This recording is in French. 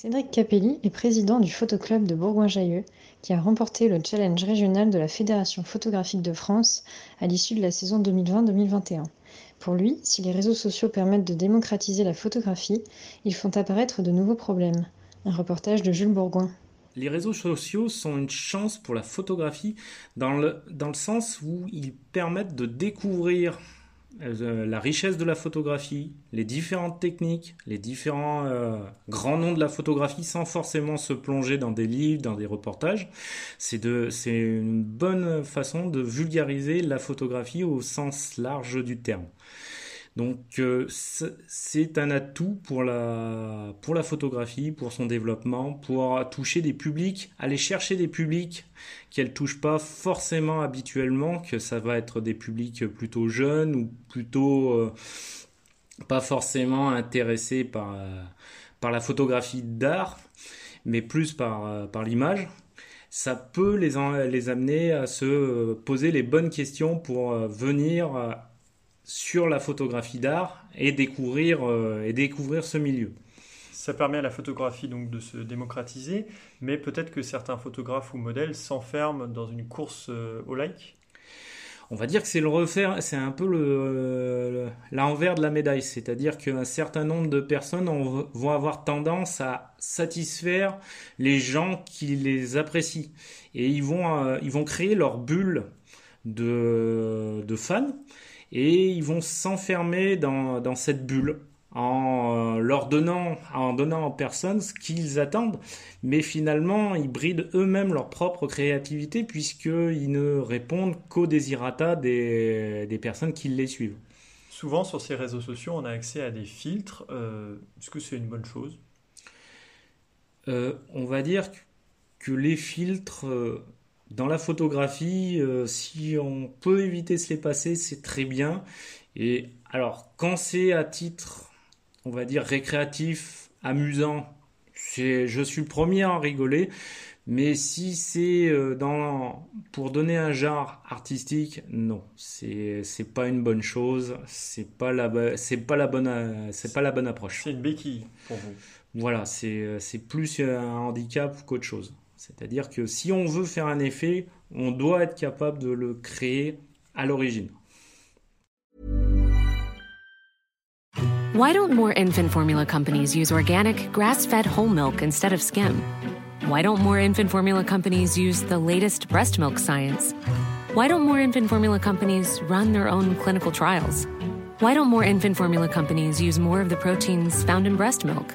Cédric Capelli est président du Photoclub de Bourgoin-Jallieu, qui a remporté le challenge régional de la Fédération photographique de France à l'issue de la saison 2020-2021. Pour lui, si les réseaux sociaux permettent de démocratiser la photographie, ils font apparaître de nouveaux problèmes. Un reportage de Jules Bourgoin. Les réseaux sociaux sont une chance pour la photographie dans le, dans le sens où ils permettent de découvrir la richesse de la photographie, les différentes techniques, les différents euh, grands noms de la photographie sans forcément se plonger dans des livres, dans des reportages. C'est une bonne façon de vulgariser la photographie au sens large du terme. Donc euh, c'est un atout pour la, pour la photographie, pour son développement, pour toucher des publics, aller chercher des publics qu'elle touche pas forcément habituellement, que ça va être des publics plutôt jeunes ou plutôt euh, pas forcément intéressés par, euh, par la photographie d'art, mais plus par, par l'image. Ça peut les, les amener à se poser les bonnes questions pour venir sur la photographie d'art et découvrir, euh, et découvrir ce milieu. Ça permet à la photographie donc de se démocratiser, mais peut-être que certains photographes ou modèles s'enferment dans une course euh, au like? On va dire que c'est le refaire, c'est un peu le, l'envers de la médaille, c'est-à-dire qu'un certain nombre de personnes vont avoir tendance à satisfaire les gens qui les apprécient. Et ils vont, euh, ils vont créer leur bulle de, de fans et ils vont s'enfermer dans, dans, cette bulle en euh, leur donnant, en donnant aux personnes ce qu'ils attendent, mais finalement ils brident eux-mêmes leur propre créativité puisqu'ils ne répondent qu'aux désirata des, des, personnes qui les suivent. Souvent sur ces réseaux sociaux, on a accès à des filtres. Euh, est-ce que c'est une bonne chose? Euh, On va dire que les filtres dans la photographie, euh, si on peut éviter de se les passer, c'est très bien. Et alors, quand c'est à titre, on va dire, récréatif, amusant, je suis le premier à en rigoler. Mais si c'est euh, pour donner un genre artistique, non, c'est c'est pas une bonne chose, c'est pas la c'est pas la bonne c'est pas la bonne approche. C'est une béquille pour vous. Voilà, c'est plus un handicap qu'autre chose. C'est-à-dire que si on veut faire un effet, on doit être capable de le créer à l'origine. Why don't more infant formula companies use organic, grass-fed whole milk instead of skim? Why don't more infant formula companies use the latest breast milk science? Why don't more infant formula companies run their own clinical trials? Why don't more infant formula companies use more of the proteins found in breast milk?